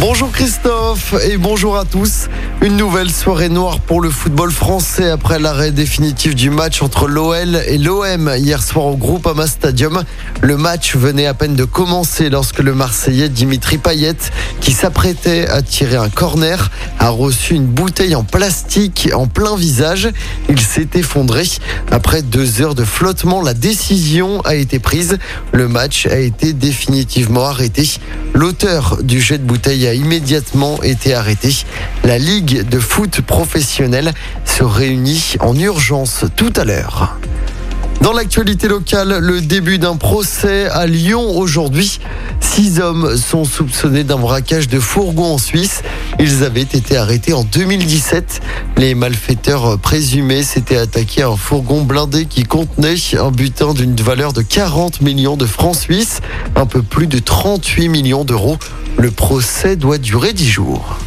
Bonjour Christophe et bonjour à tous. Une nouvelle soirée noire pour le football français après l'arrêt définitif du match entre l'OL et l'OM hier soir au Groupama Stadium. Le match venait à peine de commencer lorsque le Marseillais Dimitri Payet, qui s'apprêtait à tirer un corner, a reçu une bouteille en plastique en plein visage. Il s'est effondré. Après deux heures de flottement, la décision a été prise. Le match a été définitivement arrêté. L'auteur du jet de bouteille a immédiatement été arrêté. La Ligue de foot professionnelle se réunit en urgence tout à l'heure. Dans l'actualité locale, le début d'un procès à Lyon aujourd'hui. Six hommes sont soupçonnés d'un braquage de fourgon en Suisse. Ils avaient été arrêtés en 2017. Les malfaiteurs présumés s'étaient attaqués à un fourgon blindé qui contenait un butin d'une valeur de 40 millions de francs suisses, un peu plus de 38 millions d'euros. Le procès doit durer 10 jours.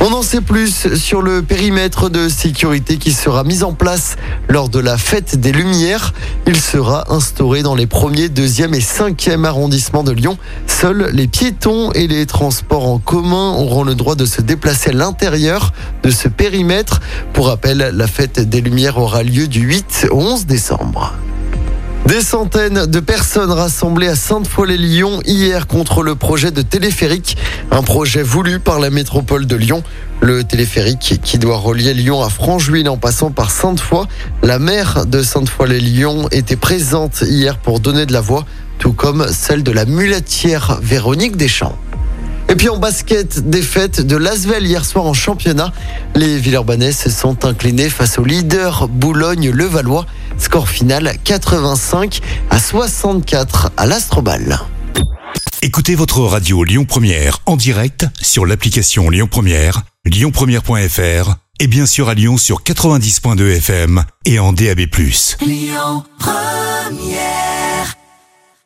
On en sait plus sur le périmètre de sécurité qui sera mis en place lors de la fête des Lumières. Il sera instauré dans les premiers, deuxième et cinquième arrondissements de Lyon. Seuls les piétons et les transports en commun auront le droit de se déplacer à l'intérieur de ce périmètre. Pour rappel, la fête des Lumières aura lieu du 8 au 11 décembre. Des centaines de personnes rassemblées à Sainte-Foy-les-Lyon hier contre le projet de téléphérique, un projet voulu par la métropole de Lyon. Le téléphérique qui doit relier Lyon à Francheville en passant par Sainte-Foy. La maire de Sainte-Foy-les-Lyon était présente hier pour donner de la voix, tout comme celle de la muletière Véronique Deschamps. Et puis en basket, défaite de Lasvel hier soir en championnat. Les Villeurbanais se sont inclinés face au leader Boulogne-Levallois. Score final 85 à 64 à l'Astrobal. Écoutez votre radio Lyon Première en direct sur l'application Lyon Première, lyonpremière.fr et bien sûr à Lyon sur 90.2 FM et en DAB+. Lyon Première